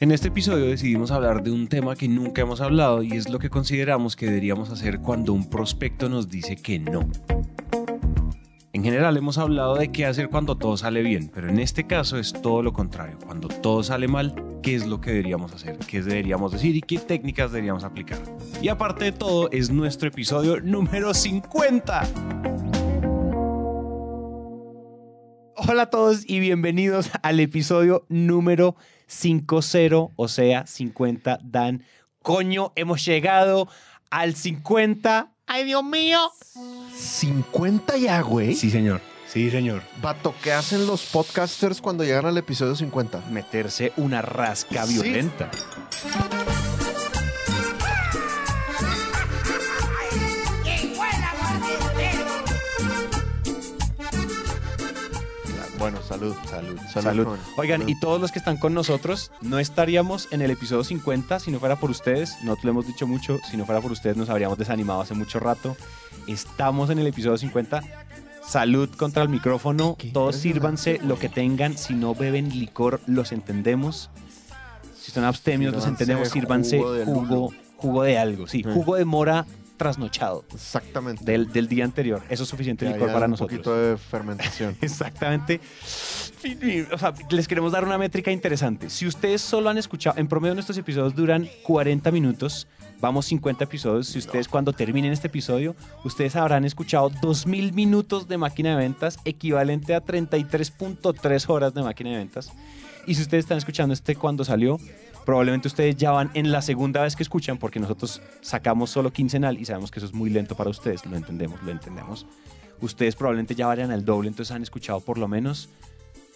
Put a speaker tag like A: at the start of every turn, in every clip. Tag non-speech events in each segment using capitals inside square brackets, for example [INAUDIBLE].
A: En este episodio decidimos hablar de un tema que nunca hemos hablado y es lo que consideramos que deberíamos hacer cuando un prospecto nos dice que no. En general hemos hablado de qué hacer cuando todo sale bien, pero en este caso es todo lo contrario. Cuando todo sale mal, ¿qué es lo que deberíamos hacer? ¿Qué deberíamos decir y qué técnicas deberíamos aplicar? Y aparte de todo, es nuestro episodio número 50.
B: Hola a todos y bienvenidos al episodio número 50, o sea, 50 Dan. Coño, hemos llegado al 50. ¡Ay, Dios mío!
C: 50 ya, güey.
B: Sí, señor. Sí, señor.
C: Vato, ¿qué hacen los podcasters cuando llegan al episodio 50?
B: Meterse una rasca
C: Sí.
B: violenta.
C: Salud.
B: Salud.
C: Salud.
B: Oigan,
C: Salud.
B: y todos los que están con nosotros, no estaríamos en el episodio 50 si no fuera por ustedes. No te lo hemos dicho mucho. Si no fuera por ustedes, nos habríamos desanimado hace mucho rato. Estamos en el episodio 50. Salud contra el micrófono.
C: Qué
B: Todos sírvanse lo que tengan. Si no beben licor, los entendemos. Si son abstemios, los entendemos. Sírvanse
C: jugo de
B: jugo, jugo de algo. Sí. jugo de mora trasnochado
C: Exactamente.
B: del, del día anterior. Eso es suficiente
C: Que
B: licor
C: haya
B: para
C: un
B: nosotros.
C: poquito de fermentación. [LAUGHS]
B: Exactamente. O sea, les queremos dar una métrica interesante. Si ustedes solo han escuchado, en promedio nuestros episodios duran 40 minutos, vamos 50 episodios. Si ustedes cuando terminen este episodio, ustedes habrán escuchado 2.000 minutos de máquina de ventas, equivalente a 33.3 horas de máquina de ventas. Y si ustedes están escuchando este cuando salió, probablemente ustedes ya van en la segunda vez que escuchan, porque nosotros sacamos solo quincenal y sabemos que eso es muy lento para ustedes. Lo entendemos, lo entendemos ustedes probablemente ya vayan al doble, entonces han escuchado por lo menos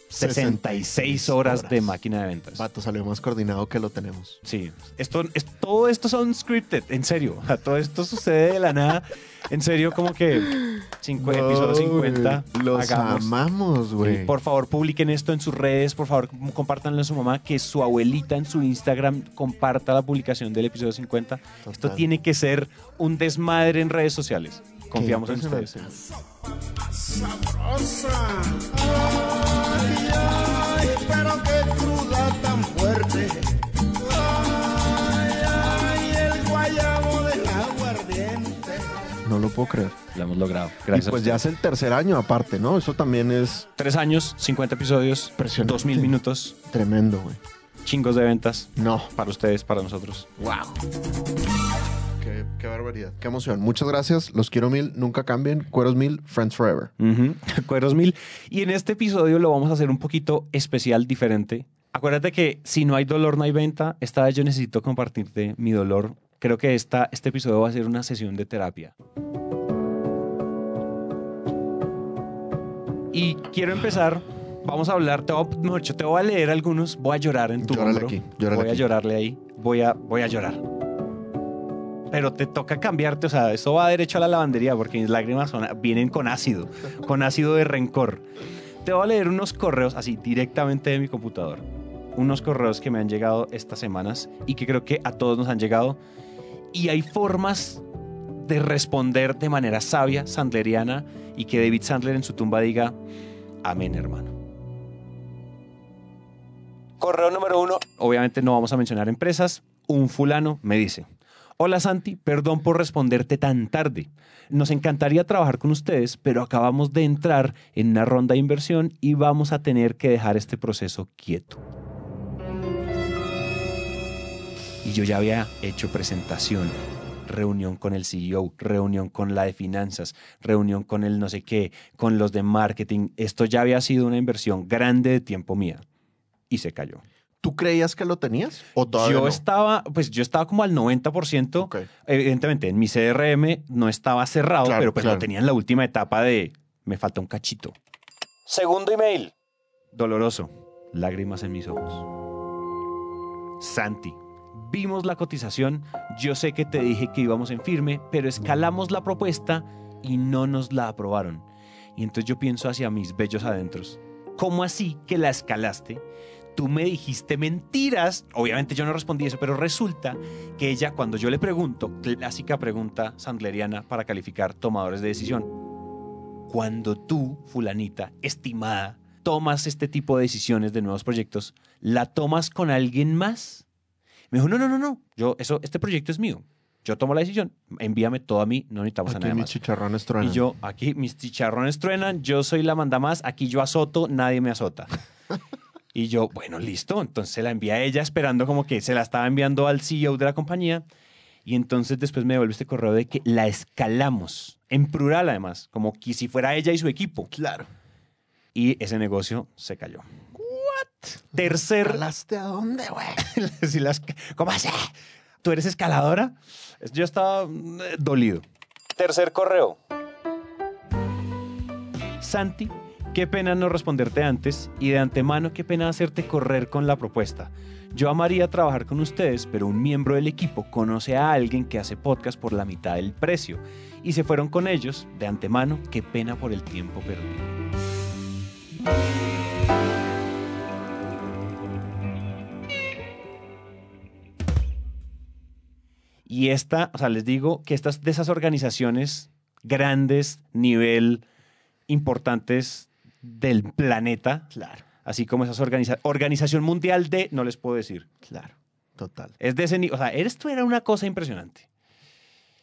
B: 66 horas, de
C: horas.
B: máquina de ventas.
C: Vato, salió más coordinado que lo tenemos.
B: Sí, esto, es, todo esto son scripted, en serio. O sea, todo esto sucede de la nada. En serio, como que cinco, episodio 50.
C: güey, Los
B: hagamos.
C: amamos, güey.
B: Sí, por favor, publiquen esto en sus redes, por favor, compártanlo a su mamá, que su abuelita en su Instagram comparta la publicación del episodio 50. Esto tiene que ser un desmadre en redes sociales. Confiamos en ustedes.
D: sabrosa.
C: Puedo creer.
B: Lo hemos logrado.
C: Y
B: Gracias.
C: pues
B: a
C: ya es el tercer año aparte, ¿no? Eso también es
B: Tres años, 50 episodios,
C: Impresionante.
B: 2000 minutos,
C: tremendo, güey.
B: chingos de ventas
C: No.
B: para ustedes, para nosotros.
C: Wow. Qué, qué barbaridad. Qué emoción. Muchas gracias. Los quiero mil. Nunca cambien. Cueros mil. Friends forever.
B: Ujú, [LAUGHS] Cueros mil. Y en este episodio lo vamos a hacer un poquito especial, diferente. Acuérdate que si no hay dolor, no hay venta. Esta vez yo necesito compartirte mi dolor. Creo que esta, este episodio va a ser una sesión de terapia. Y quiero empezar. Vamos a hablar, te voy a, mejor dicho, te voy a leer algunos, voy a llorar en tu
C: Llórale
B: hombro.
C: aquí, llórale
B: voy a
C: aquí.
B: llorarle ahí, voy a, voy a llorar. Pero te toca cambiarte, o sea, eso va derecho a la lavandería porque mis lágrimas son- vienen con ácido, con ácido de rencor. Te voy a leer unos correos así directamente de mi computador. Unos correos que me han llegado estas semanas y que creo que a todos nos han llegado. Y hay formas de responder de manera sabia, sandleriana, y que David Sandler en su tumba diga, amén hermano. Correo número uno, obviamente no vamos a mencionar empresas. Un fulano me dice, hola Santi, perdón por responderte tan tarde. Nos encantaría trabajar con ustedes, pero acabamos de entrar en una ronda de inversión y vamos a tener que dejar este proceso quieto. Y yo ya había hecho presentación, reunión con el CEO, reunión con la de finanzas, reunión con el no sé qué, con los de marketing. Esto ya había sido una inversión grande de tiempo mía. Y se cayó.
C: ¿Tú creías que lo tenías? ¿O todavía
B: Yo
C: no?
B: estaba, pues yo estaba como al 90%.
C: Ok.
B: Evidentemente, en mi CRM no estaba cerrado,
C: Claro,
B: pero pues
C: claro.
B: lo tenía en la última etapa de me falta un cachito. Segundo email. Doloroso. Lágrimas en mis ojos. Santi, vimos la cotización. Yo sé que te dije que íbamos en firme, pero escalamos la propuesta y no nos la aprobaron. Y entonces yo pienso hacia mis bellos adentros. ¿Cómo así que la escalaste? Tú me dijiste mentiras. Obviamente yo no respondí eso, pero resulta que ella, cuando yo le pregunto, clásica pregunta sandleriana para calificar tomadores de decisión, cuando tú, fulanita, estimada, tomas este tipo de decisiones de nuevos proyectos, ¿la tomas con alguien más? Me dijo, no, no, no, no, yo, eso, este proyecto es mío. Yo tomo la decisión, envíame todo a mí, no necesitamos a
C: Aquí
B: nadie
C: mis
B: más.
C: chicharrones truenan.
B: Y yo, aquí mis chicharrones truenan, yo soy la manda más, aquí yo azoto, nadie me azota. [LAUGHS] y yo, bueno, listo. Entonces se la envía a ella esperando como que se la estaba enviando al CEO de la compañía. Y entonces después me devuelve este correo de que la escalamos, en plural además, como que si fuera ella y su equipo.
C: Claro.
B: Y ese negocio se cayó. ¿What? Tercer...
C: ¿Calaste a dónde, güey? [LAUGHS]
B: Si las- ¿Cómo así? ¿Tú eres escaladora? Yo estaba eh, dolido. Tercer correo. Santi, qué pena no responderte antes y de antemano qué pena hacerte correr con la propuesta. Yo amaría trabajar con ustedes, pero un miembro del equipo conoce a alguien que hace podcast por la mitad del precio y se fueron con ellos. De antemano, qué pena por el tiempo perdido. Y esta, o sea, les digo que estas de esas organizaciones grandes, nivel importantes del planeta,
C: Claro,
B: así como esas organiza organización mundial de, no les puedo decir,
C: claro. Total.
B: es de ese nivel, o sea, esto era una cosa impresionante.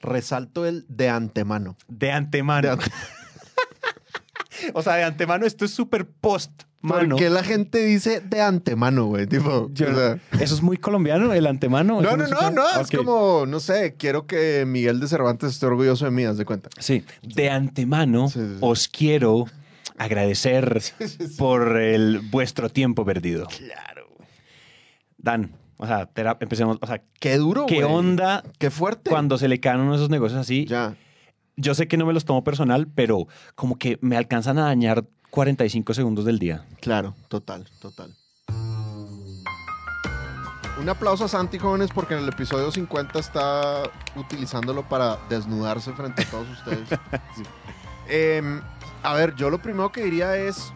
C: Resalto el de antemano.
B: De antemano.
C: De [LAUGHS]
B: o sea, de antemano esto es súper post, mano.
C: ¿Por qué la gente dice de antemano, güey? Tipo,
B: Yo-
C: o sea,
B: Eso es muy colombiano, el antemano.
C: no, no, no, no. Es como, no sé, quiero que Miguel de Cervantes esté orgulloso de mí, haz de cuenta.
B: Sí, de antemano
C: Sí, sí, sí.
B: os quiero agradecer [LAUGHS] por el vuestro tiempo perdido.
C: Claro.
B: Dan, o sea, empecemos, o sea,
C: Qué duro,
B: ¿qué
C: güey.
B: onda
C: Qué fuerte.
B: cuando se le caen uno de esos negocios así?
C: Ya.
B: Yo sé que no me los tomo personal, pero como que me alcanzan a dañar 45 segundos del día.
C: Claro, total, total. Un aplauso a Santi, jóvenes, porque en el episodio 50 está utilizándolo para desnudarse frente a todos ustedes. [LAUGHS] Sí. Em, a ver, yo lo primero que diría es,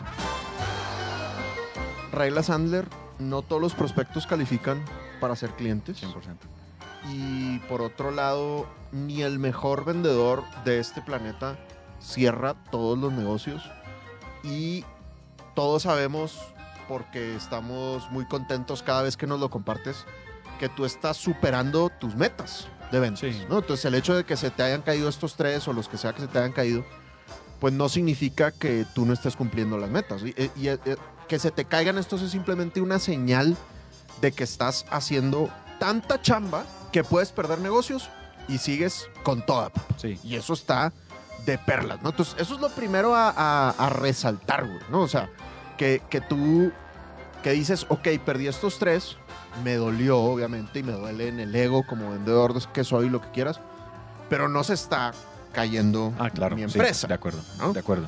C: Rayla Sandler, no todos los prospectos califican para ser clientes. Y por otro lado, ni el mejor vendedor de este planeta cierra todos los negocios. Y todos sabemos, porque estamos muy contentos cada vez que nos lo compartes, que tú estás superando tus metas de ventas.
B: Sí.
C: ¿no? Entonces el hecho de que se te hayan caído estos tres o los que sea que se te hayan caído, pues no significa que tú no estés cumpliendo las metas. Y, y- y- que se te caigan estos es simplemente una señal de que estás haciendo tanta chamba que puedes perder negocios y sigues con toda.
B: Sí.
C: Y eso está de perlas, ¿no? Entonces, eso es lo primero a, a- a resaltar, güey, ¿no? O sea, que, que tú, que dices, ok, perdí estos tres, me dolió, obviamente, y me duele en el ego como vendedor de- que soy, lo que quieras, pero no se está cayendo
B: Ah, claro.
C: mi
B: sí,
C: empresa.
B: de acuerdo.
C: ¿no?
B: De acuerdo.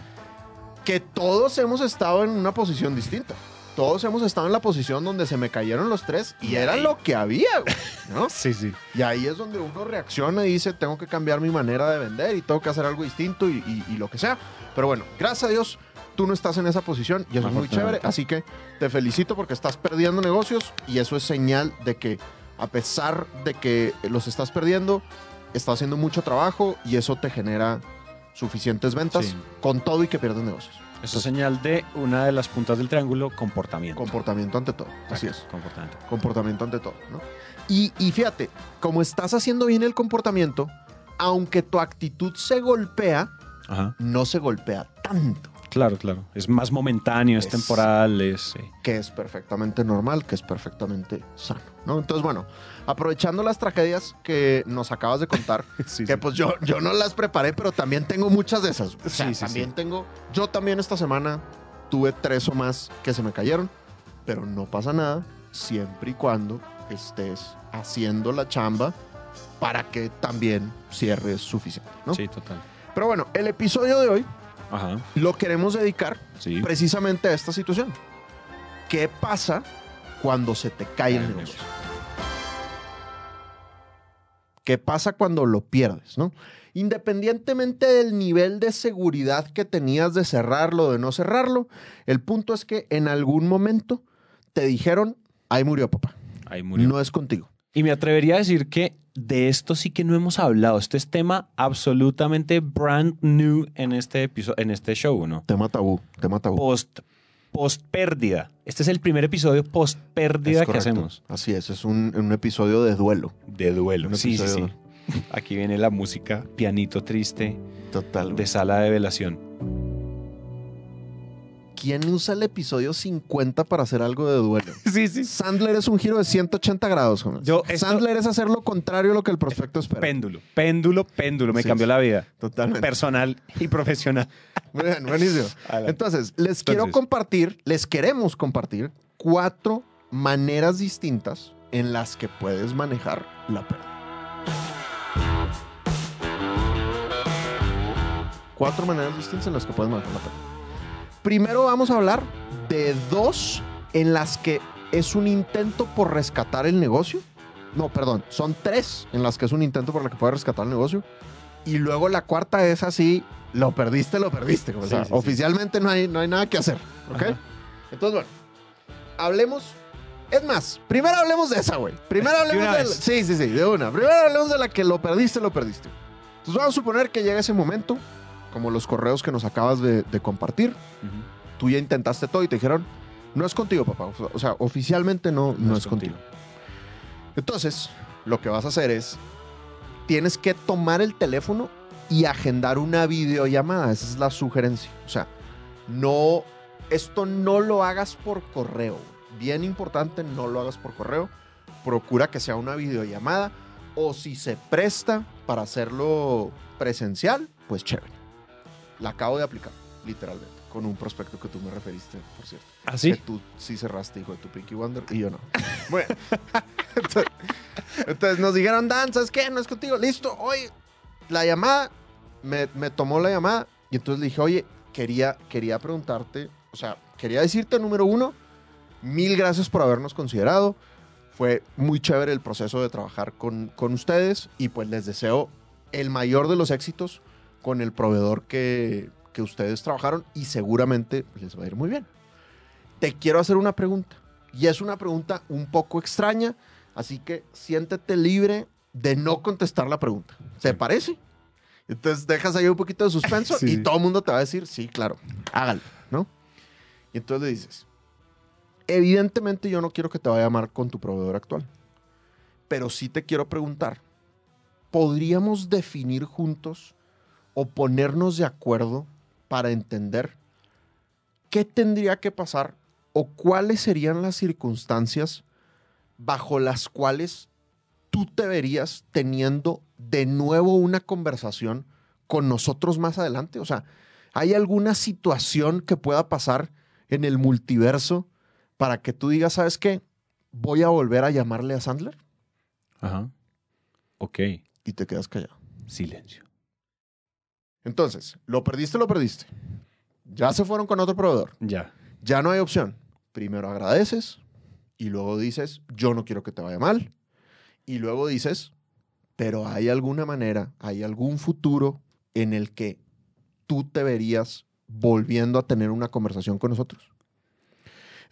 C: que todos hemos estado en una posición distinta. Todos hemos estado en la posición donde se me cayeron los tres y era lo que había, güey, ¿no? [LAUGHS]
B: Sí, sí.
C: Y ahí es donde uno reacciona y dice, tengo que cambiar mi manera de vender y tengo que hacer algo distinto y, y- y lo que sea. Pero bueno, gracias a Dios, tú no estás en esa posición y eso es muy chévere. Así que te felicito porque estás perdiendo negocios y eso es señal de que a pesar de que los estás perdiendo, estás haciendo mucho trabajo y eso te genera suficientes ventas
B: Sí.
C: con todo y que pierdes negocios.
B: Eso es señal de una de las puntas del triángulo, comportamiento.
C: Comportamiento ante todo. Así es.
B: Comportamiento.
C: comportamiento ante todo, ¿no? Y, y fíjate, como estás haciendo bien el comportamiento, aunque tu actitud se golpea,
B: Ajá.
C: no se golpea tanto,
B: Claro, claro. Es más momentáneo, es,
C: Es-
B: temporal, es... sí.
C: que es perfectamente normal, que es perfectamente sano, ¿no? Entonces, bueno, aprovechando las tragedias que nos acabas de contar, [LAUGHS]
B: Sí,
C: que
B: sí.
C: pues yo, yo no las preparé, pero también tengo muchas de esas. O sea, también tengo, yo también esta semana tuve tres o más que se me cayeron, pero no pasa nada siempre y cuando estés haciendo la chamba para que también cierres suficiente, ¿no?
B: Sí, total.
C: Pero bueno, el episodio de hoy
B: Ajá.
C: lo queremos dedicar
B: Sí.
C: precisamente a esta situación. ¿Qué pasa cuando se te cae el
B: Cae el
C: negocio? ¿Qué pasa cuando lo pierdes, no? Independientemente del nivel de seguridad que tenías de cerrarlo o de no cerrarlo, el punto es que en algún momento te dijeron, ahí murió papá,
B: Ahí murió.
C: no es contigo.
B: Y me atrevería a decir que de esto sí que no hemos hablado. Este es tema absolutamente brand new en este episodio, en este show, ¿no?
C: Tema tabú, tema tabú.
B: Post post pérdida. Este es el primer episodio post pérdida que hacemos.
C: Así es, es un, un episodio de duelo.
B: De duelo.
C: Un
B: Sí, sí, sí. Aquí viene la música, pianito triste,
C: Total.
B: de sala de velación.
C: ¿Quién usa el episodio 50 para hacer algo de duelo? [LAUGHS]
B: Sí, sí.
C: Sandler es un giro de 180 grados, Jonas.
B: Yo, esto-
C: Sandler es hacer lo contrario a lo que el prospecto espera.
B: Péndulo, péndulo, péndulo. Me
C: Sí,
B: cambió
C: sí.
B: la vida.
C: Totalmente.
B: Personal y profesional. [LAUGHS]
C: Muy bien, buenísimo.
B: Adelante.
C: Entonces, les quiero
B: Entonces.
C: compartir, les queremos compartir cuatro maneras distintas en las que puedes manejar la pérdida. Cuatro maneras distintas en las que puedes manejar la pérdida. Primero vamos a hablar de dos en las que es un intento por rescatar el negocio. No, perdón, son tres en las que es un intento por la que puedes rescatar el negocio. Y luego la cuarta es así, lo perdiste, lo perdiste. O
B: Sí,
C: sea,
B: sí, sí.
C: oficialmente no hay, no hay nada que hacer. ¿Ok?
B: Ajá.
C: Entonces, bueno, hablemos. Es más, primero hablemos de esa, güey. Primero [LAUGHS] hablemos de, la- Sí, sí, sí, de una. Primero hablemos de la que lo perdiste, lo perdiste. Entonces vamos a suponer que llega ese momento, como los correos que nos acabas de, de compartir. Tú ya intentaste todo y te dijeron, no es contigo, papá. O sea, oficialmente no, no, es, contigo. Entonces, lo que vas a hacer es, tienes que tomar el teléfono y agendar una videollamada. Esa es la sugerencia. O sea, no, esto no lo hagas por correo. Bien importante, no lo hagas por correo. Procura que sea una videollamada. O si se presta para hacerlo presencial, pues chévere. La acabo de aplicar, literalmente, con un prospecto que tú me referiste, por cierto.
B: ¿Ah,
C: Que
B: sí?
C: tú sí cerraste, hijo de tu Pinky Wonder, y yo no. [LAUGHS] Bueno, [LAUGHS] entonces, entonces nos dijeron, Dan, ¿sabes qué? No es contigo. Listo, oye, la llamada, me, me tomó la llamada, y entonces le dije, oye, quería, quería preguntarte, o sea, quería decirte, número uno, mil gracias por habernos considerado. Fue muy chévere el proceso de trabajar con, con ustedes, y pues les deseo el mayor de los éxitos con el proveedor que, que ustedes trabajaron, y seguramente les va a ir muy bien te quiero hacer una pregunta. Y es una pregunta un poco extraña, así que siéntete libre de no contestar la pregunta. ¿Te parece? Entonces dejas ahí un poquito de suspenso [LAUGHS]
B: Sí.
C: y todo el mundo te va a decir, sí, claro, hágalo, ¿no? Y entonces le dices, evidentemente yo no quiero que te vaya a llamar con tu proveedor actual, pero sí te quiero preguntar, ¿podríamos definir juntos o ponernos de acuerdo para entender qué tendría que pasar o cuáles serían las circunstancias bajo las cuales tú te verías teniendo de nuevo una conversación con nosotros más adelante? O sea, ¿hay alguna situación que pueda pasar en el multiverso para que tú digas, ¿sabes qué? Voy a volver a llamarle a Sandler
B: Ajá. Ok.
C: y te quedas callado.
B: Silencio.
C: Entonces, lo perdiste, lo perdiste. Ya se fueron con otro proveedor.
B: Ya.
C: Ya no hay opción. Primero agradeces y luego dices, yo no quiero que te vaya mal. Y luego dices, pero hay alguna manera, hay algún futuro en el que tú te verías volviendo a tener una conversación con nosotros.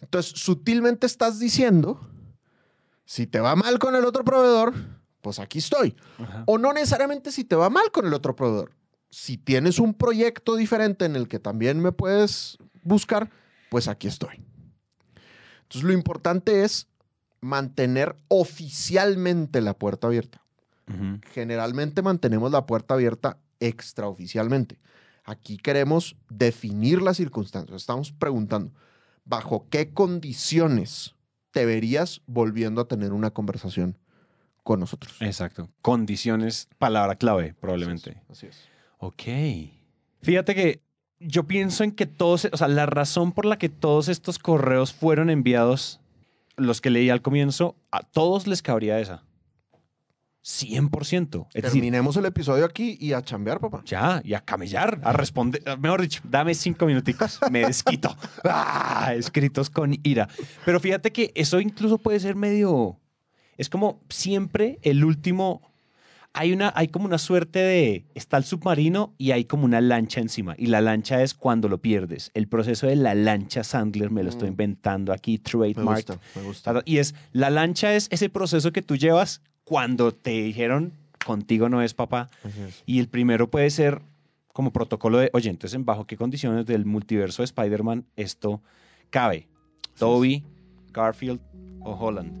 C: Entonces, sutilmente estás diciendo, si te va mal con el otro proveedor, pues aquí estoy.
B: Ajá.
C: O no necesariamente si te va mal con el otro proveedor. Si tienes un proyecto diferente en el que también me puedes buscar, pues aquí estoy. Entonces lo importante es mantener oficialmente la puerta abierta. Generalmente mantenemos la puerta abierta extraoficialmente. Aquí queremos definir las circunstancias. Estamos preguntando, ¿bajo qué condiciones te verías volviendo a tener una conversación con nosotros?
B: Exacto. Condiciones, palabra clave, probablemente.
C: Así es.
B: Ok. Fíjate que yo pienso en que todos, o sea, la razón por la que todos estos correos fueron enviados, los que leí al comienzo, a todos les cabría esa. 100%. Es decir,
C: Terminemos el episodio aquí y a chambear, papá.
B: ya, y a camellar, a responder. Mejor dicho, dame cinco minuticos, me desquito. [LAUGHS] Ah, escritos con ira. Pero fíjate que eso incluso puede ser medio. Es como siempre el último. Hay, una, hay como una suerte de. Está el submarino y hay como una lancha encima. Y la lancha es cuando lo pierdes. El proceso de la lancha Sandler me lo estoy
C: Mm.
B: inventando aquí,
C: Me
B: trademark.
C: gusta, me gusta.
B: Y es, la lancha es ese proceso que tú llevas cuando te dijeron, contigo no es papá.
C: Es.
B: Y el primero puede ser como protocolo de, oye, entonces, ¿en bajo qué condiciones del multiverso de Spider-Man esto cabe. Toby, Garfield o Holland.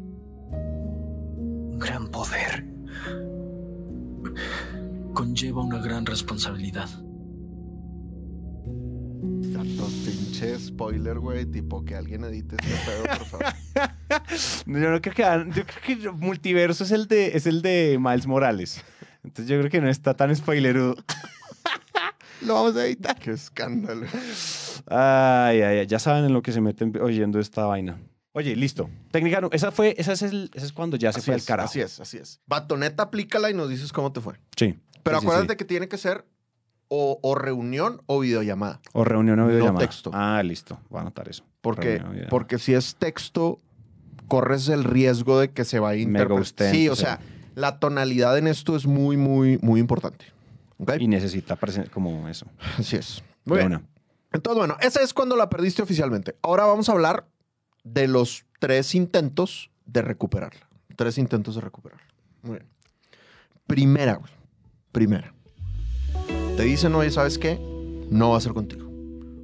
E: Un gran poder conlleva una gran responsabilidad.
C: Tanto pinche spoiler, güey, tipo que alguien edite este pedo, por favor.
B: No, [LAUGHS] Yo no creo que yo creo que multiverso es el de es el de Miles Morales. Entonces yo creo que no está tan spoilerudo. Lo vamos a editar.
C: Qué escándalo.
B: Ay, ay, ay, ya saben en lo que se meten oyendo esta vaina. Oye, listo. Técnica, no- esa fue, esa es, el, esa es cuando ya se
C: Así
B: fue
C: es,
B: al carajo.
C: Así es, así es. Batoneta, aplícala y nos dices cómo te fue.
B: Sí.
C: Pero
B: Sí,
C: acuérdate
B: sí.
C: que tiene que ser o, o reunión o videollamada.
B: O reunión o videollamada.
C: texto.
B: Ah, listo. Voy a anotar eso.
C: Porque, porque si es texto, corres el riesgo de que se vaya a interpretar. Sí, o
B: sí.
C: sea, la tonalidad en esto es muy, muy, muy importante. ¿Ok?
B: Y necesita como eso.
C: Así es. Muy bien.
B: una.
C: Entonces, bueno, esa es cuando la perdiste oficialmente. Ahora vamos a hablar de los tres intentos de recuperarla. Tres intentos de recuperarla. Muy bien. Primera, güey. Primera. Te dicen, oye, ¿sabes qué? No va a ser contigo.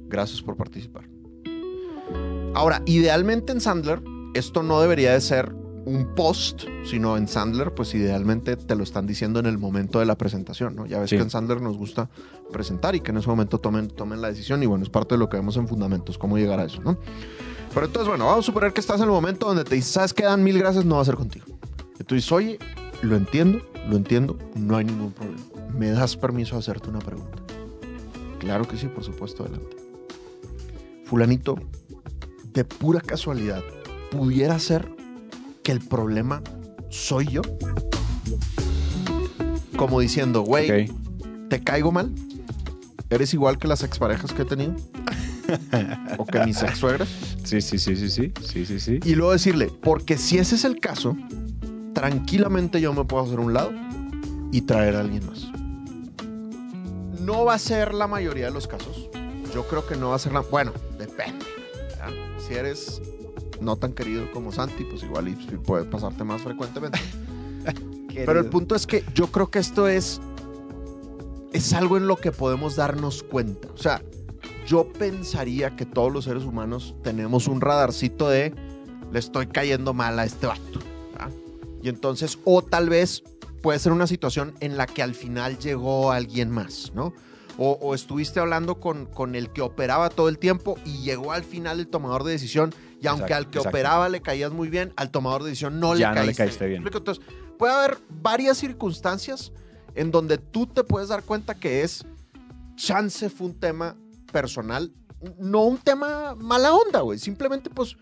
C: Gracias por participar. Ahora, idealmente en Sandler, esto no debería de ser un post, sino en Sandler, pues idealmente te lo están diciendo en el momento de la presentación, ¿no? Ya ves
B: Sí.
C: que en Sandler nos gusta presentar y que en ese momento tomen, tomen la decisión y bueno, es parte de lo que vemos en Fundamentos, cómo llegar a eso, ¿no? Pero entonces, bueno, vamos a suponer que estás en el momento donde te dices, ¿sabes qué? Dan mil gracias, no va a ser contigo. Y tú dices, oye, lo entiendo, lo entiendo, no hay ningún problema. ¿Me das permiso de hacerte una pregunta? Claro que sí, por supuesto, adelante. Fulanito, de pura casualidad, ¿pudiera ser que el problema soy yo? Como diciendo, güey. ¿te caigo mal? ¿Eres igual que las exparejas que he tenido? ¿O que mis [LAUGHS] ex suegras?
B: Sí, sí, sí, sí, sí. Sí, sí, sí.
C: Y luego decirle, porque si ese es el caso, tranquilamente yo me puedo hacer un lado y traer a alguien más. No va a ser la mayoría de los casos. Yo creo que no va a ser la... Bueno, depende. ¿verdad? Si eres no tan querido como Santi, pues igual y, puede pasarte más frecuentemente. [LAUGHS] Pero el punto es que yo creo que esto es es algo en lo que podemos darnos cuenta. O sea, yo pensaría que todos los seres humanos tenemos un radarcito de le estoy cayendo mal a este vato. Y entonces, o tal vez puede ser una situación en la que al final llegó alguien más, ¿no? O, o estuviste hablando con, con el que operaba todo el tiempo y llegó al final el tomador de decisión y aunque
B: Exacto,
C: al que
B: exacto.
C: operaba le caías muy bien, al tomador de decisión no,
B: Ya
C: le,
B: no le
C: caíste
B: caíste bien.
C: Entonces, puede haber varias circunstancias en donde tú te puedes dar cuenta que es chance fue un tema personal, no un tema mala onda, güey. Simplemente, pues,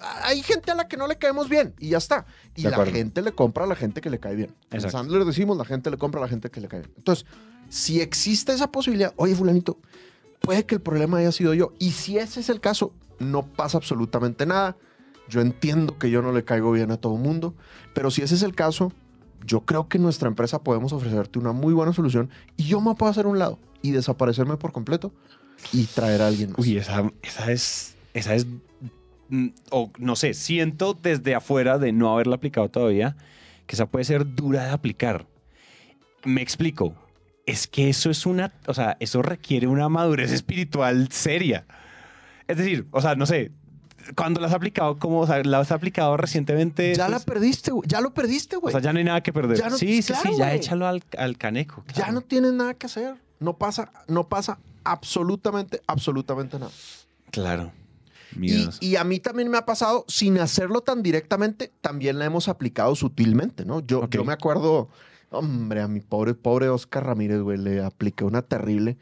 C: hay gente a la que no le caemos bien y ya está. Y
B: De
C: la
B: acuerdo.
C: gente le compra a la gente que le cae bien. En
B: Exacto.
C: Sandler decimos, la gente le compra a la gente que le cae bien. Entonces, si existe esa posibilidad, oye, fulanito, puede que el problema haya sido yo. Y si ese es el caso, no pasa absolutamente nada. Yo entiendo que yo no le caigo bien a todo mundo, pero si ese es el caso, yo creo que en nuestra empresa podemos ofrecerte una muy buena solución y yo me puedo hacer un lado y desaparecerme por completo y traer a alguien más.
B: Uy, esa, esa es. Esa es. Mm, O no sé, siento desde afuera de no haberla aplicado todavía que esa puede ser dura de aplicar. Me explico. Es que eso es una. O sea, eso requiere una madurez espiritual seria. Es decir, o sea, no sé. Cuando la has aplicado, como, o sea, la has aplicado recientemente.
C: ya la
B: pues,
C: perdiste, güey. Ya lo perdiste,
B: O
C: güey.
B: sea, ya no hay nada que perder.
C: Ya no-
B: sí, sí,
C: claro,
B: sí, ya échalo al, al caneco.
C: Ya no tienes nada que hacer. No pasa, no pasa absolutamente, absolutamente nada.
B: Claro.
C: Y,
B: Miedos.
C: y a mí también me ha pasado, sin hacerlo tan directamente, también la hemos aplicado sutilmente, ¿no? Yo,
B: Ok.
C: yo me acuerdo, hombre, a mi pobre, pobre Oscar Ramírez, güey, le apliqué una terrible.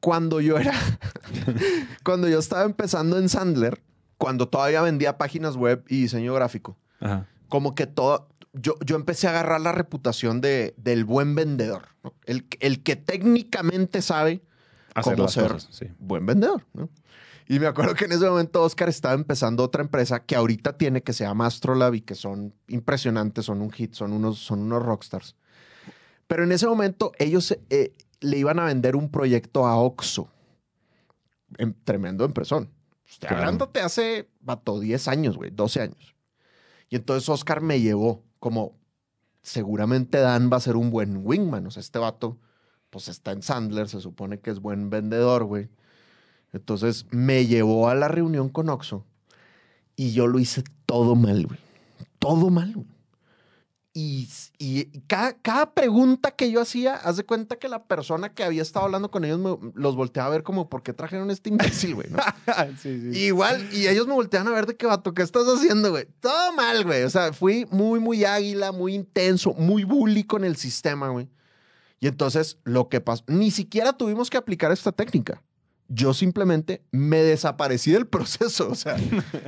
C: Cuando yo era, [LAUGHS] cuando yo estaba empezando en Sandler, cuando todavía vendía páginas web y diseño gráfico,
B: Ajá.
C: como que todo, yo, yo empecé a agarrar la reputación de, del buen vendedor, ¿no? el, el que técnicamente sabe
B: Hacer
C: cómo ser
B: cosas, sí.
C: buen vendedor, ¿no? Y me acuerdo que en ese momento Oscar estaba empezando otra empresa que ahorita tiene que se llama Astrolab y que son impresionantes, son un hit, son unos, son unos rockstars. Pero en ese momento ellos eh, le iban a vender un proyecto a Oxxo. En, tremendo empresón. Estoy
B: Claro.
C: hablándote hace, vato, 10 años, güey, 12 años. Y entonces Oscar me llevó como, seguramente Dan va a ser un buen wingman. O sea, este vato, pues está en Sandler, se supone que es buen vendedor, güey. Entonces me llevó a la reunión con Oxo y yo lo hice todo mal, güey. Todo mal, güey. Y, y cada, cada pregunta que yo hacía, haz de cuenta que la persona que había estado hablando con ellos me- los volteaba a ver como, ¿por qué trajeron este imbécil, güey? ¿no? [LAUGHS]
B: sí, sí.
C: Igual, y ellos me voltean a ver de qué vato, ¿qué estás haciendo, güey? Todo mal, güey. O sea, fui muy, muy águila, muy intenso, muy bully con el sistema, güey. Y entonces, lo que pasó, ni siquiera tuvimos que aplicar esta técnica. Yo simplemente me desaparecí del [LAUGHS] proceso, o sea,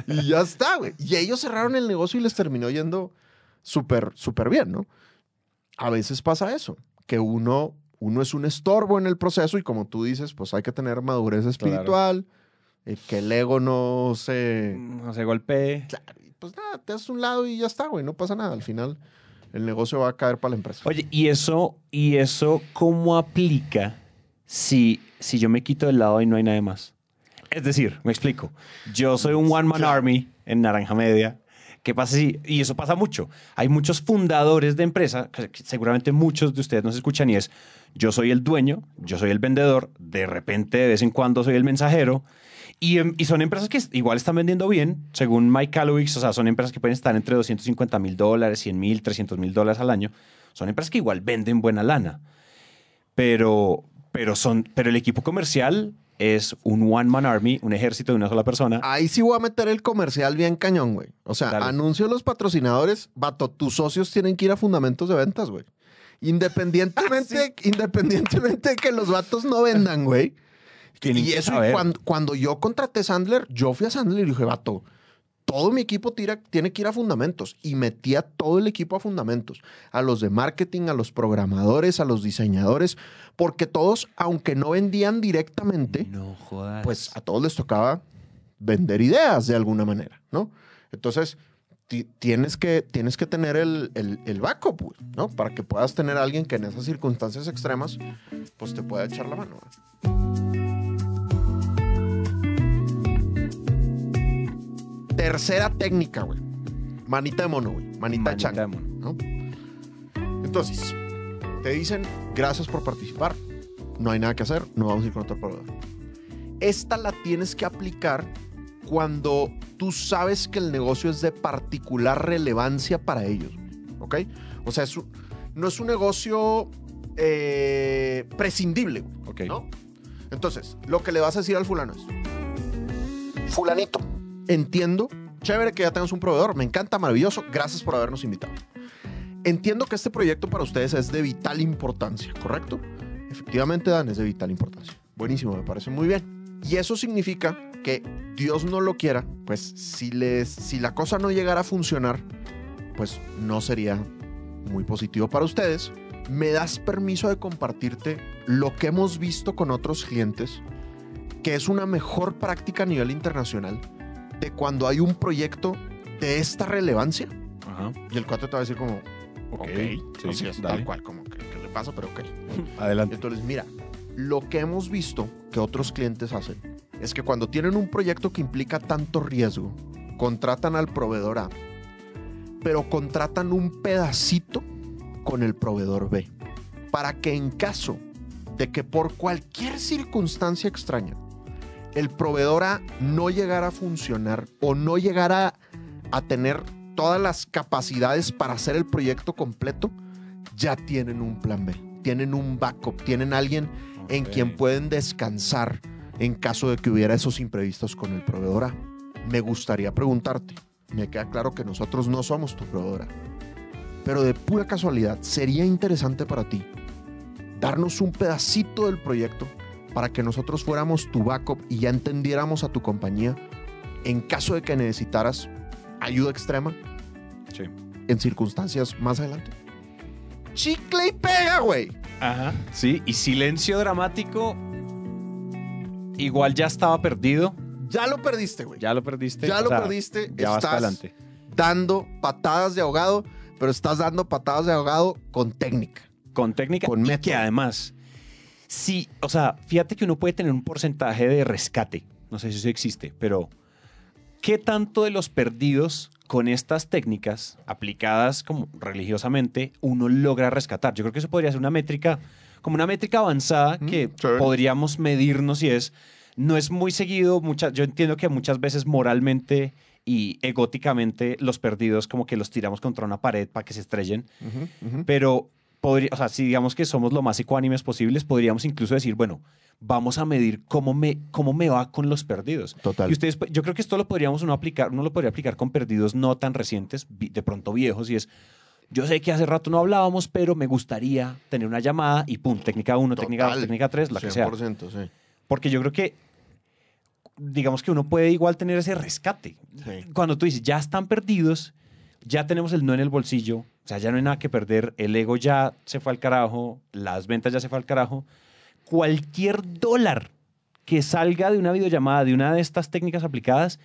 C: y ya está, güey. Y ellos cerraron el negocio y les terminó yendo súper, súper bien, ¿no? A veces pasa eso, que uno, uno es un estorbo en el proceso y como tú dices, pues hay que tener madurez espiritual, eh, que el ego no se...
B: No se golpee.
C: Claro, pues nada, te haces un lado y ya está, güey, no pasa nada. Al final el negocio va a caer para la empresa.
B: Oye, ¿y eso, y eso cómo aplica si, si yo me quito del lado y no hay nadie más? Es decir, me explico. Yo soy un one-man
C: Claro.
B: army en Naranja Media. ¿Qué pasa si, y eso pasa mucho? Hay muchos fundadores de empresa, que seguramente muchos de ustedes nos escuchan y es, yo soy el dueño, yo soy el vendedor, de repente de vez en cuando soy el mensajero. Y, em, y son empresas que igual están vendiendo bien, según Mike Calowix, o sea, son empresas que pueden estar entre 250 mil dólares, 100 mil, 300 mil dólares al año. Son empresas que igual venden buena lana. Pero, pero, son, pero el equipo comercial es un one-man army, un ejército de una sola persona.
C: Ahí sí voy a meter el comercial bien cañón, güey. O sea,
B: Dale.
C: anuncio a los patrocinadores, vato, tus socios tienen que ir a fundamentos de ventas, güey. Independientemente, [LAUGHS] independientemente de que los vatos no vendan, güey. Y eso, y cuando, cuando yo contraté Sandler, yo fui a Sandler y dije, vato, todo mi equipo tira, tiene que ir a fundamentos. Y metí a todo el equipo a fundamentos. A los de marketing, a los programadores, a los diseñadores. Porque todos, aunque no vendían directamente,
B: No
C: pues a todos les tocaba vender ideas de alguna manera, ¿no? Entonces, ti- tienes que, tienes que tener el, el, el backup, ¿no? Para que puedas tener a alguien que en esas circunstancias extremas, pues te pueda echar la mano. güey. Tercera técnica, güey. Manita de mono, güey. Manita,
B: Manita
C: chango.
B: de mono.
C: ¿no? Entonces, te dicen, gracias por participar, no hay nada que hacer, no vamos a ir con otro proveedor. Esta la tienes que aplicar cuando tú sabes que el negocio es de particular relevancia para ellos, ¿ok? O sea, es un- no es un negocio eh, prescindible, güey,
B: Ok.
C: ¿no? Entonces, lo que le vas a decir al fulano es, fulanito, entiendo, chévere que ya tengas un proveedor, me encanta, maravilloso, gracias por habernos invitado. Entiendo que este proyecto para ustedes es de vital importancia, ¿correcto? Efectivamente, Dan, es de vital importancia. Buenísimo, me parece muy bien. Y eso significa que Dios no lo quiera, pues si, les, si la cosa no llegara a funcionar, pues no sería muy positivo para ustedes. ¿Me das permiso de compartirte lo que hemos visto con otros clientes, que es una mejor práctica a nivel internacional de cuando hay un proyecto de esta relevancia?
B: Ajá.
C: Y el cuate te va a decir como, ok,
B: sí,
C: así es,
B: dale.
C: tal cual, como que, ¿qué le pasa? Pero ok. [LAUGHS]
B: Adelante.
C: Entonces, mira, lo que hemos visto que otros clientes hacen es que cuando tienen un proyecto que implica tanto riesgo, contratan al proveedor A, pero contratan un pedacito con el proveedor B, para que en caso de que por cualquier circunstancia extraña el proveedor A no llegara a funcionar o no llegara a tener todas las capacidades para hacer el proyecto completo, ya tienen un plan B, tienen un backup, tienen alguien en quien pueden descansar en caso de que hubiera esos imprevistos con el proveedor A. Me gustaría preguntarte, me queda claro que nosotros no somos tu proveedora, pero de pura casualidad sería interesante para ti darnos un pedacito del proyecto para que nosotros fuéramos tu backup y ya entendiéramos a tu compañía en caso de que necesitaras ayuda extrema
B: Sí.
C: en circunstancias más adelante. Chicle y pega, güey.
B: Ajá. Sí, y silencio dramático. Igual ya estaba perdido.
C: Ya lo perdiste, güey.
B: Ya lo perdiste.
C: Ya
B: o
C: lo
B: sea,
C: perdiste.
B: Ya vas
C: estás
B: adelante.
C: dando patadas de ahogado, pero estás dando patadas de ahogado con técnica.
B: Con técnica
C: Con
B: y
C: método.
B: que además, sí, o sea, fíjate que uno puede tener un porcentaje de rescate. No sé si eso existe, pero ¿qué tanto de los perdidos con estas técnicas aplicadas como religiosamente uno logra rescatar? Yo creo que eso podría ser una métrica, como una métrica avanzada
C: Mm,
B: que podríamos medirnos y es No es muy seguido, mucha- yo entiendo que muchas veces moralmente y egóticamente los perdidos como que los tiramos contra una pared para que se estrellen, pero podría, o sea, si digamos que somos lo más ecuánimes posibles, podríamos incluso decir, bueno, vamos a medir cómo me, cómo me va con los perdidos.
C: Total.
B: Y ustedes, yo creo que esto lo podríamos uno aplicar, uno lo podría aplicar con perdidos no tan recientes, de pronto viejos, y es, yo sé que hace rato no hablábamos, pero me gustaría tener una llamada y pum, técnica 1, técnica 2,
C: Total.
B: técnica 3, la que sea.
C: 100%, sí.
B: Porque yo creo que, digamos que uno puede igual tener ese rescate.
C: Sí.
B: Cuando tú dices, ya están perdidos, ya tenemos el no en el bolsillo, o sea, ya no hay nada que perder, el ego ya se fue al carajo, las ventas ya se fue al carajo, cualquier dólar que salga de una videollamada, de una de estas técnicas aplicadas,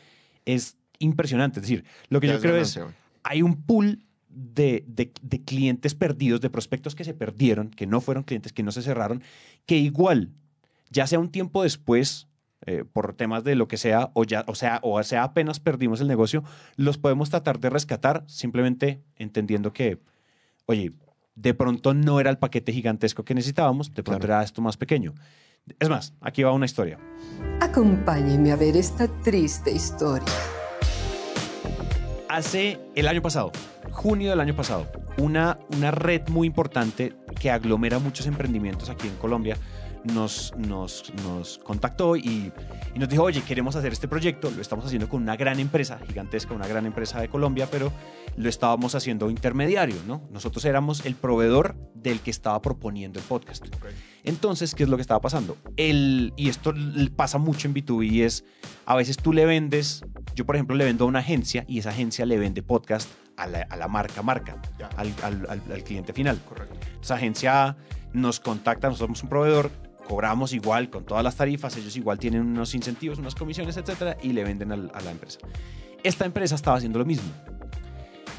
B: es impresionante. Es decir, lo que
C: Ya
B: yo creo es,
C: ganancia, güey.
B: hay un pool de, de- de clientes perdidos, de prospectos que se perdieron, que no fueron clientes, que no se cerraron, que igual, ya sea un tiempo después, eh, por temas de lo que sea, o, ya, o, sea, o sea apenas perdimos el negocio, los podemos tratar de rescatar simplemente entendiendo que, oye, de pronto no era el paquete gigantesco que necesitábamos, de pronto
C: Claro.
B: era esto más pequeño. Es más, aquí va una historia.
F: Acompáñeme a ver esta triste historia.
B: Hace el año pasado, junio del año pasado, una, una red muy importante que aglomera muchos emprendimientos aquí en Colombia nos, nos, nos contactó y, y nos dijo, oye, queremos hacer este proyecto, lo estamos haciendo con una gran empresa, gigantesca, una gran empresa de Colombia, pero lo estábamos haciendo intermediario, ¿no? Nosotros éramos el proveedor del que estaba proponiendo el podcast. Entonces, ¿qué es lo que estaba pasando? El, y esto pasa mucho en B2B y es, a veces tú le vendes, yo por ejemplo le vendo a una agencia y esa agencia le vende podcast a la, a la marca marca, al- al- al cliente final.
C: Correcto.
B: Esa agencia nos contacta, nosotros somos un proveedor, cobramos igual con todas las tarifas, ellos igual tienen unos incentivos, unas comisiones, etcétera, y le venden a la empresa. Esta empresa estaba haciendo lo mismo.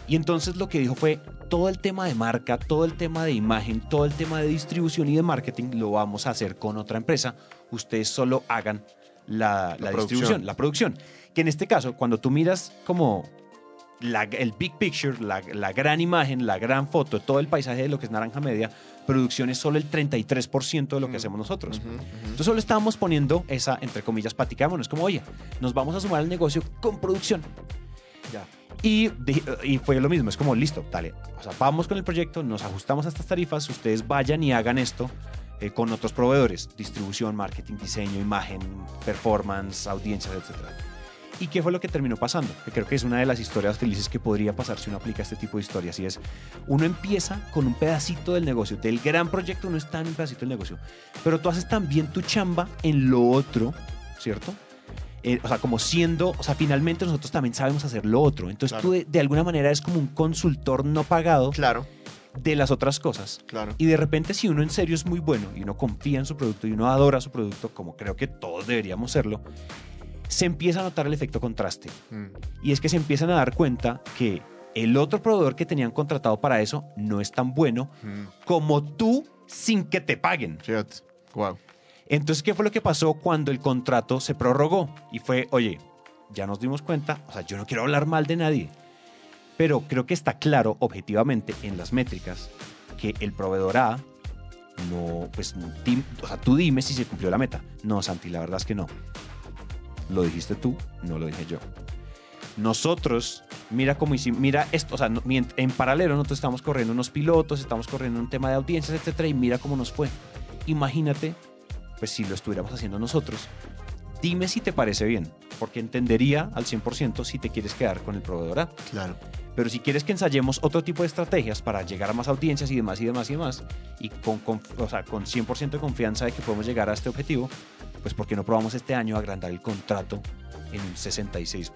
B: Y entonces lo que dijo fue, todo el tema de marca, todo el tema de imagen, todo el tema de distribución y de marketing lo vamos a hacer con otra empresa. Ustedes solo hagan la, distribución, la producción. Que en este caso, cuando tú miras como la- el big picture, la, la gran imagen, la gran foto, todo el paisaje de lo que es Naranja Media, producción es solo el 33% de lo que hacemos nosotros.
C: Ujú, ujú.
B: Entonces solo estábamos poniendo esa, entre comillas, mono. Es como, oye, nos vamos a sumar al negocio con producción.
C: Ya.
B: Y, y fue lo mismo, es como, listo, dale, o sea, vamos con el proyecto, nos ajustamos a estas tarifas, ustedes vayan y hagan esto eh, con otros proveedores, distribución, marketing, diseño, imagen, performance, audiencias, etc. ¿Y qué fue lo que terminó pasando? Que creo que es una de las historias felices que podría pasar si uno aplica este tipo de historias. Y es, uno empieza con un pedacito del negocio, del gran proyecto uno está en un pedacito del negocio, pero tú haces también tu chamba en lo otro, ¿cierto? Eh, o sea, como siendo, o sea, finalmente nosotros también sabemos hacer lo otro. Entonces
C: Claro.
B: tú de, de alguna manera es como un consultor no pagado
C: Claro,
B: de las otras cosas.
C: claro.
B: Y de repente si uno en serio es muy bueno y uno confía en su producto y uno adora su producto, como creo que todos deberíamos serlo, se empieza a notar el efecto contraste.
C: Mm,
B: Y es que se empiezan a dar cuenta que el otro proveedor que tenían contratado para eso no es tan bueno
C: mm.
B: como tú sin que te paguen.
C: Wow.
B: Entonces, ¿qué fue lo que pasó cuando el contrato se prorrogó? Y fue, oye, ya nos dimos cuenta, o sea, yo no quiero hablar mal de nadie, pero creo que está claro objetivamente en las métricas que el proveedor A no, pues, o sea, tú dime si se cumplió la meta. No, Santi, la verdad es que no. Lo dijiste tú, no lo dije yo. Nosotros, mira cómo hicimos, mira esto, o sea, en paralelo nosotros estamos corriendo unos pilotos, estamos corriendo un tema de audiencias, etcétera, y mira cómo nos fue. Imagínate, pues si lo estuviéramos haciendo nosotros, dime si te parece bien, porque entendería al 100% si te quieres quedar con el proveedor A.
C: Claro.
B: Pero si quieres que ensayemos otro tipo de estrategias para llegar a más audiencias y demás y demás y demás, y con, con, o sea, con 100% de confianza de que podemos llegar a este objetivo, pues ¿por qué no probamos este año agrandar el contrato en un 66%?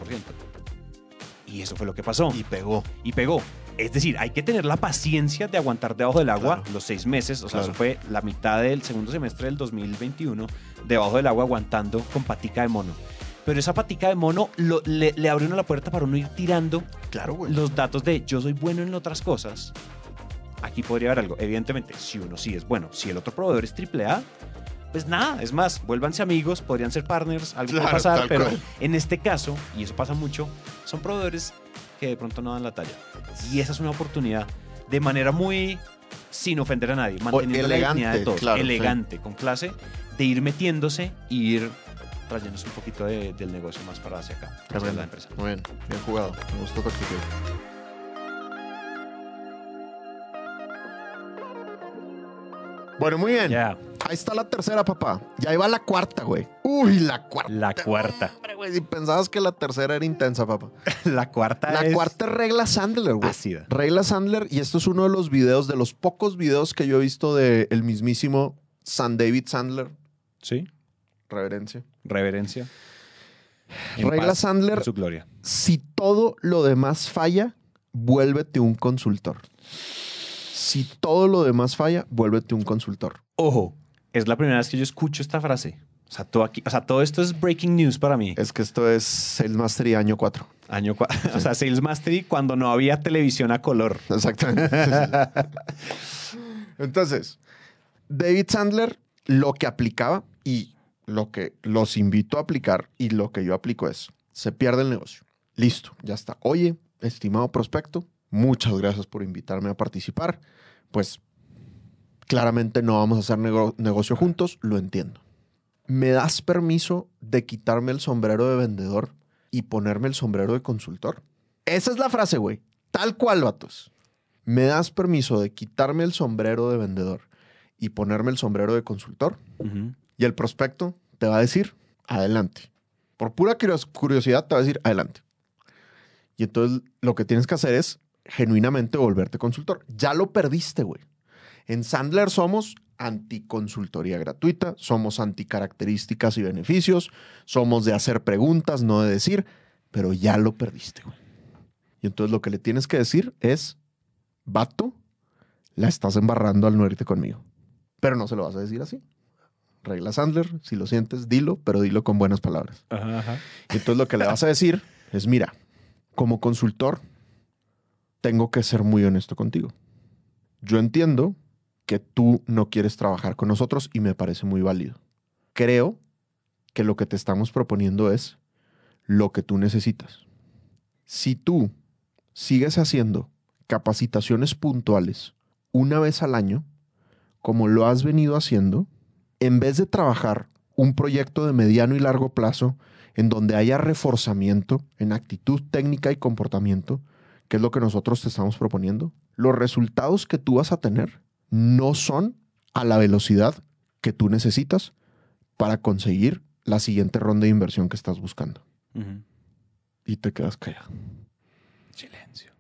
B: Y eso fue lo que pasó.
C: Y pegó.
B: Y pegó. Es decir, hay que tener la paciencia de aguantar debajo del agua
C: Claro.
B: los seis meses. O sea,
C: Claro.
B: eso fue la mitad del segundo semestre del 2021, debajo del agua aguantando con patica de mono. Pero esa patica de mono lo- le, le abre uno la puerta para uno ir tirando
C: Claro, güey.
B: los datos de yo soy bueno en otras cosas, aquí podría haber algo. Evidentemente, si uno sí es bueno, si el otro proveedor es AAA, pues nada, es más, vuélvanse amigos, podrían ser partners, algo puede
C: Claro,
B: pasar,
C: tal
B: pero
C: cual.
B: en este caso, y eso pasa mucho, son proveedores que de pronto no dan la talla. Y esa es una oportunidad de manera muy sin ofender a nadie, manteniendo la
C: elegante,
B: dignidad de todos,
C: claro, sí.
B: elegante, con clase, de ir metiéndose y ir trayéndose un poquito de- del negocio más para hacia acá. hacia la empresa.
C: Muy bien, bien jugado. Me gustó tu actitud. Bueno, muy bien.
B: Ya,
C: Ahí está la tercera, papá. Ya iba la cuarta, güey. Uy, la cuarta.
B: la cuarta.
C: Hombre, güey, si pensabas que la tercera era intensa, papá. [LAUGHS]
B: La cuarta
C: La
B: es
C: cuarta es regla Sandler, güey.
B: ácida.
C: Regla Sandler, y esto es uno de los videos, de los pocos videos que yo he visto de el mismísimo San David Sandler.
B: Sí,
C: Reverencia.
B: reverencia. En
C: Regla
B: paz,
C: Sandler,
B: en su gloria.
C: si todo lo demás falla, vuélvete un consultor. Si todo lo demás falla, vuélvete un consultor.
B: Ojo, es la primera vez que yo escucho esta frase. O sea, todo, aquí, o sea, todo esto es breaking news para mí.
C: Es que esto es Sales Mastery año 4.
B: Año cua- [LAUGHS] O sea, Sales Mastery cuando no había televisión a color.
C: Exactamente. [LAUGHS] Entonces, David Sandler lo que aplicaba y lo que los invito a aplicar y lo que yo aplico es, se pierde el negocio. Listo, ya está. Oye, estimado prospecto, muchas gracias por invitarme a participar. Pues claramente no vamos a hacer nego- negocio juntos, lo entiendo. ¿Me das permiso de quitarme el sombrero de vendedor y ponerme el sombrero de consultor? Esa es la frase, güey. Tal cual, vatos. ¿Me das permiso de quitarme el sombrero de vendedor y ponerme el sombrero de consultor? Y el prospecto te va a decir, adelante. Por pura curios- curiosidad te va a decir, adelante. Y entonces lo que tienes que hacer es genuinamente volverte consultor. Ya lo perdiste, güey. En Sandler somos anticonsultoría gratuita, somos anticaracterísticas y beneficios, somos de hacer preguntas, no de decir, pero ya lo perdiste, güey. Y entonces lo que le tienes que decir es, vato, la estás embarrando al no irte conmigo. Pero no se lo vas a decir así. Regla Sandler, si lo sientes, dilo, pero dilo con buenas palabras.
B: Ajá, ajá.
C: Y entonces lo que le vas a decir es, mira, como consultor, tengo que ser muy honesto contigo. Yo entiendo que tú no quieres trabajar con nosotros y me parece muy válido. Creo que lo que te estamos proponiendo es lo que tú necesitas. Si tú sigues haciendo capacitaciones puntuales una vez al año, como lo has venido haciendo, en vez de trabajar un proyecto de mediano y largo plazo en donde haya reforzamiento en actitud técnica y comportamiento, que es lo que nosotros te estamos proponiendo, los resultados que tú vas a tener no son a la velocidad que tú necesitas para conseguir la siguiente ronda de inversión que estás buscando. Y te quedas callado.
B: Silencio.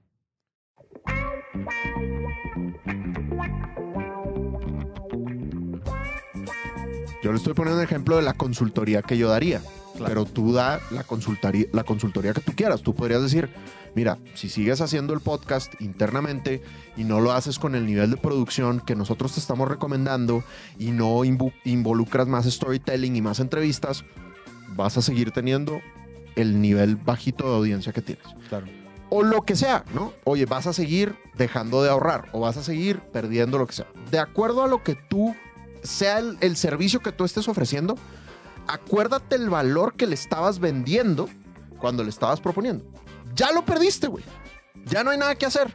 C: Yo le estoy poniendo un ejemplo de la consultoría que yo daría.
B: Claro.
C: Pero tú da la consultoría, la consultoría que tú quieras. Tú podrías decir, mira, si sigues haciendo el podcast internamente y no lo haces con el nivel de producción que nosotros te estamos recomendando y no involucras más storytelling y más entrevistas, vas a seguir teniendo el nivel bajito de audiencia que tienes.
B: Claro.
C: O lo que sea, ¿no? Oye, vas a seguir dejando de ahorrar o vas a seguir perdiendo lo que sea. De acuerdo a lo que tú, sea el, el servicio que tú estés ofreciendo, acuérdate el valor que le estabas vendiendo cuando le estabas proponiendo. Ya lo perdiste, güey. Ya no hay nada que hacer.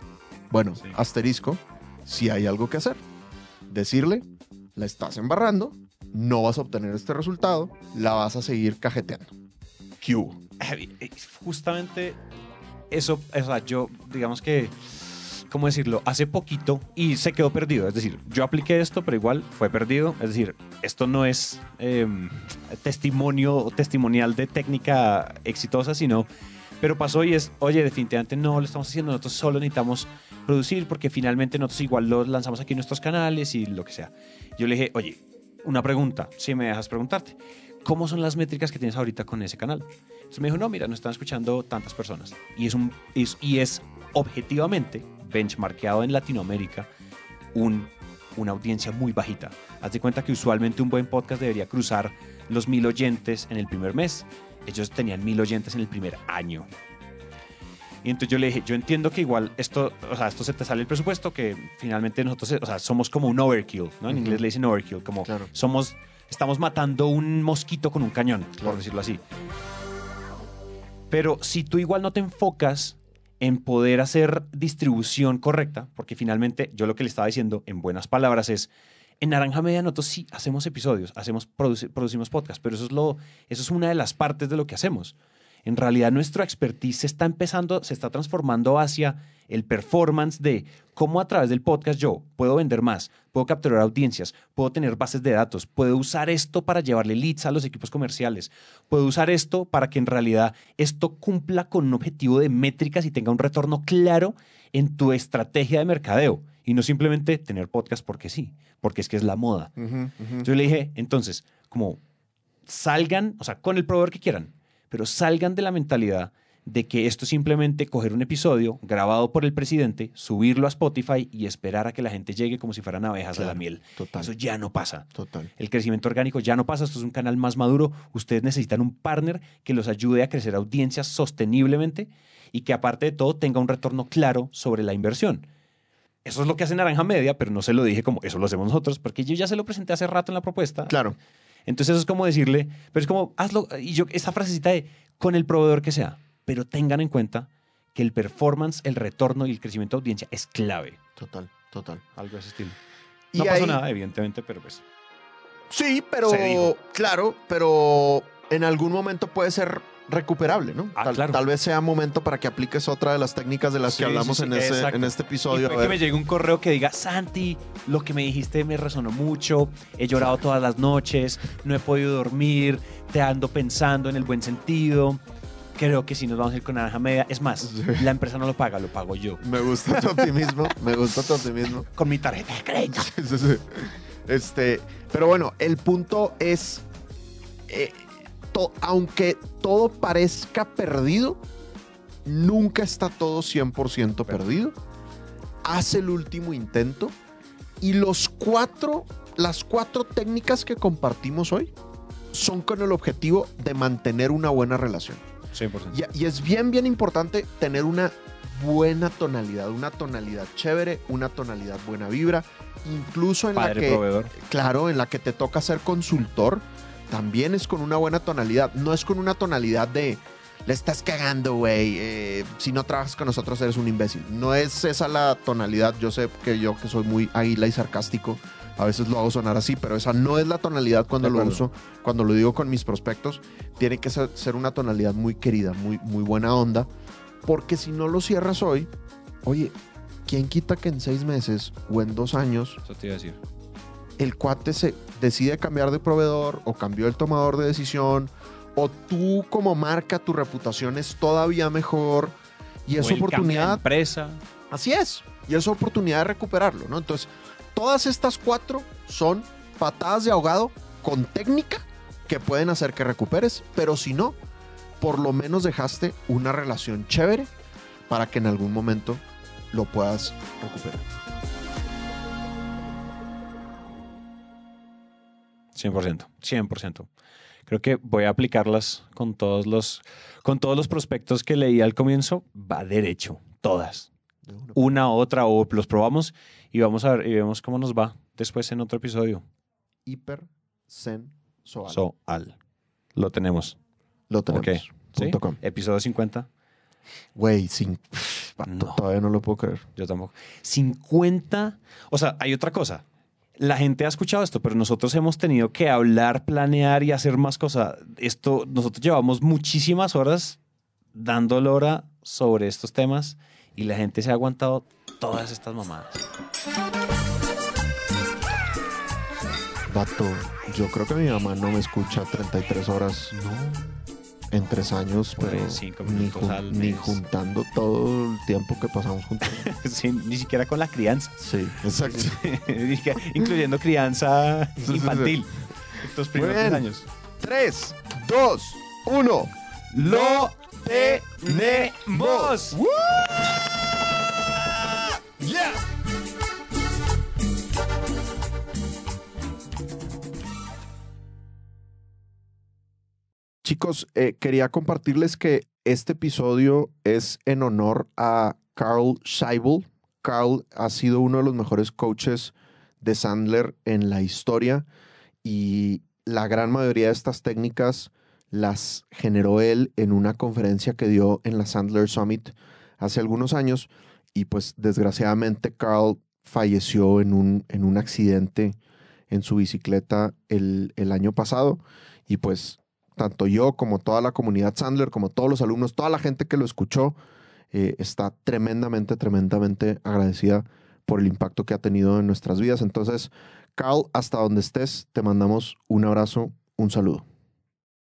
C: Bueno,
B: Sí.
C: asterisco, si hay algo que hacer. Decirle, la estás embarrando, no vas a obtener este resultado, la vas a seguir cajeteando. ¿Qué hubo?
B: Eh, Justamente eso, o sea, yo, digamos que, ¿cómo decirlo? Hace poquito y se quedó perdido. Es decir, yo apliqué esto, pero igual fue perdido. Es decir, esto no es eh, testimonio testimonial de técnica exitosa, sino, pero pasó y es, oye, definitivamente no lo estamos haciendo, nosotros solo necesitamos producir porque finalmente nosotros igual lo lanzamos aquí en nuestros canales y lo que sea. Yo le dije, oye, una pregunta, si me dejas preguntarte. ¿Cómo son las métricas que tienes ahorita con ese canal? Entonces me dijo, no, mira, nos están escuchando tantas personas. Y es, un, es- y es objetivamente, benchmarkeado en Latinoamérica, un, una audiencia muy bajita. Haz de cuenta que usualmente un buen podcast debería cruzar los mil oyentes en el primer mes. Ellos tenían mil oyentes en el primer año. Y entonces yo le dije, yo entiendo que igual esto, o sea, esto se te sale el presupuesto, que finalmente nosotros, o sea, somos como un overkill, ¿no? En inglés le dicen overkill, como
C: Claro.
B: somos, estamos matando un mosquito con un cañón,
C: Claro.
B: por decirlo así. Pero si tú igual no te enfocas en poder hacer distribución correcta, porque finalmente yo lo que le estaba diciendo en buenas palabras es, en Naranja Media nosotros sí hacemos episodios, hacemos, produci- producimos podcast, pero eso es, lo, eso es una de las partes de lo que hacemos. En realidad nuestra expertise se está empezando, se está transformando hacia el performance de cómo a través del podcast yo puedo vender más, puedo capturar audiencias, puedo tener bases de datos, puedo usar esto para llevarle leads a los equipos comerciales, puedo usar esto para que en realidad esto cumpla con un objetivo de métricas y tenga un retorno claro en tu estrategia de mercadeo y no simplemente tener podcast porque sí, porque es que es la moda. Yo le dije, entonces, como salgan, o sea, con el proveedor que quieran, pero salgan de la mentalidad de que esto es simplemente coger un episodio grabado por el presidente, subirlo a Spotify y esperar a que la gente llegue como si fueran abejas a la miel.
C: total.
B: Eso ya no pasa.
C: Total.
B: El crecimiento orgánico ya no pasa, esto es un canal más maduro. Ustedes necesitan un partner que los ayude a crecer audiencias sosteniblemente y que aparte de todo tenga un retorno claro sobre la inversión. Eso es lo que hace Naranja Media, pero no se lo dije como eso lo hacemos nosotros, porque yo ya se lo presenté hace rato en la propuesta.
C: Claro.
B: Entonces eso es como decirle, pero es como, hazlo, y yo, esa frasecita de, con el proveedor que sea, pero tengan en cuenta que el performance, el retorno y el crecimiento de audiencia es clave.
C: Total, total.
B: Algo de ese estilo.
C: Y
B: No pasó
C: ahí-
B: nada, evidentemente, pero pues...
C: Sí, pero claro, pero en algún momento puede ser recuperable, ¿no?
B: Ah,
C: tal,
B: claro.
C: tal vez sea momento para que apliques otra de las técnicas de las
B: Sí,
C: que hablamos
B: sí,
C: en, ese-
B: exacto.
C: en este episodio.
B: que me llegue un correo que diga, Santi, lo que me dijiste me resonó mucho, he llorado todas las noches, no he podido dormir, te ando pensando en el buen sentido, creo que si nos vamos a ir con naranja media, es más,
C: Sí.
B: la empresa no lo paga, lo pago yo,
C: Me gusta tu optimismo, me gusta tu optimismo. [LAUGHS]
B: con mi tarjeta de crédito.
C: Sí, sí. Este, pero bueno, el punto es, eh, to- aunque todo parezca perdido, nunca está todo 100% perdido. Haz el último intento y los cuatro, las cuatro técnicas que compartimos hoy son con el objetivo de mantener una buena relación.
B: 100%.
C: Y, y es bien, bien importante tener una buena tonalidad, una tonalidad chévere, una tonalidad buena vibra, incluso en la que,
B: proveedor.
C: claro, en la que te toca ser consultor, también es con una buena tonalidad, no es con una tonalidad de le estás cagando, güey, eh, si no trabajas con nosotros eres un imbécil. No es esa la tonalidad, yo sé que yo que soy muy águila y sarcástico, a veces lo hago sonar así, pero esa no es la tonalidad cuando lo uso, cuando lo digo con mis prospectos, tiene que ser, ser una tonalidad muy querida, muy, muy buena onda, porque si no lo cierras hoy, oye, ¿quién quita que en seis meses o en dos años
B: Eso te iba a decir.
C: El cuate se decide cambiar de proveedor o cambió el tomador de decisión o tú como marca tu reputación es todavía mejor y es
B: O él cambia de
C: oportunidad
B: empresa.
C: Así es. Y es oportunidad de recuperarlo, ¿no? Entonces, todas estas cuatro son patadas de ahogado con técnica que pueden hacer que recuperes, pero si no, por lo menos dejaste una relación chévere para que en algún momento lo puedas recuperar.
B: 100%, 100%. Creo que voy a aplicarlas con todos los, con todos los prospectos que leí al comienzo. Va derecho, todas.
C: Una.
B: Otra, o los probamos y vamos a ver y vemos cómo nos va después en otro episodio.
C: Hiper Zen Soal.
B: So, al. Lo tenemos.
C: lo tenemos.
B: ok. ¿sí?
C: punto com.
B: Episodio 50.
C: Güey, sin...
B: No.
C: Todavía no lo puedo creer.
B: Yo tampoco. 50. O sea, hay otra cosa. La gente ha escuchado esto, pero nosotros hemos tenido que hablar, planear y hacer más cosas. Esto, nosotros llevamos muchísimas horas dando lora sobre estos temas y la gente se ha aguantado todas estas mamadas.
C: Vato, yo creo que mi mamá no me escucha 33 horas en tres años, pero
B: cinco
C: ni,
B: minutos
C: jun-
B: al
C: ni
B: mes.
C: juntando todo el tiempo que pasamos juntos. [LAUGHS]
B: Sí, ni siquiera con la crianza,
C: Sí, exacto. [LAUGHS]
B: incluyendo crianza [LAUGHS] infantil. Estos primeros tres años.
C: 3, 2, 1.
B: ¡Lo tenemos!
C: Chicos, eh, quería compartirles que este episodio es en honor a Carl Scheibel. Carl ha sido uno de los mejores coaches de Sandler en la historia y la gran mayoría de estas técnicas las generó él en una conferencia que dio en la Sandler Summit hace algunos años y pues desgraciadamente Carl falleció en un, en un accidente en su bicicleta el, el año pasado. Y pues tanto yo como toda la comunidad Sandler, como todos los alumnos, toda la gente que lo escuchó, eh, está tremendamente, tremendamente agradecida por el impacto que ha tenido en nuestras vidas. Entonces, Carl, hasta donde estés, te mandamos un abrazo, un saludo.